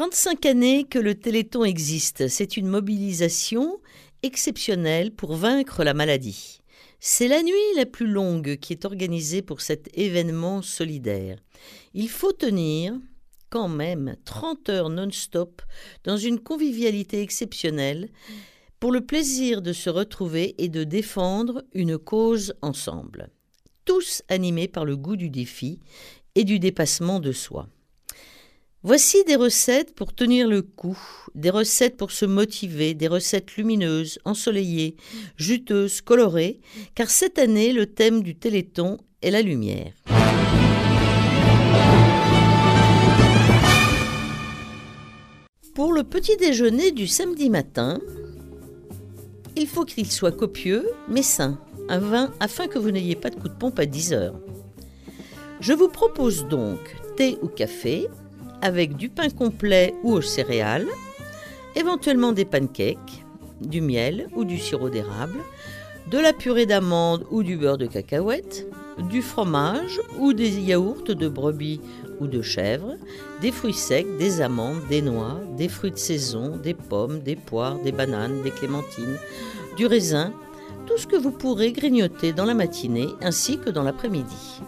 35 années que le Téléthon existe. C'est une mobilisation exceptionnelle pour vaincre la maladie. C'est la nuit la plus longue qui est organisée pour cet événement solidaire. Il faut tenir quand même 30 heures non-stop dans une convivialité exceptionnelle pour le plaisir de se retrouver et de défendre une cause ensemble. Tous animés par le goût du défi et du dépassement de soi. Voici des recettes pour tenir le coup, des recettes pour se motiver, des recettes lumineuses, ensoleillées, juteuses, colorées, car cette année le thème du Téléthon est la lumière. Pour le petit déjeuner du samedi matin, il faut qu'il soit copieux mais sain, un vin afin que vous n'ayez pas de coup de pompe à 10 heures. Je vous propose donc thé ou café, avec du pain complet ou aux céréales, éventuellement des pancakes, du miel ou du sirop d'érable, de la purée d'amande ou du beurre de cacahuète, du fromage ou des yaourts de brebis ou de chèvre, des fruits secs, des amandes, des noix, des fruits de saison, des pommes, des poires, des bananes, des clémentines, du raisin, tout ce que vous pourrez grignoter dans la matinée ainsi que dans l'après-midi.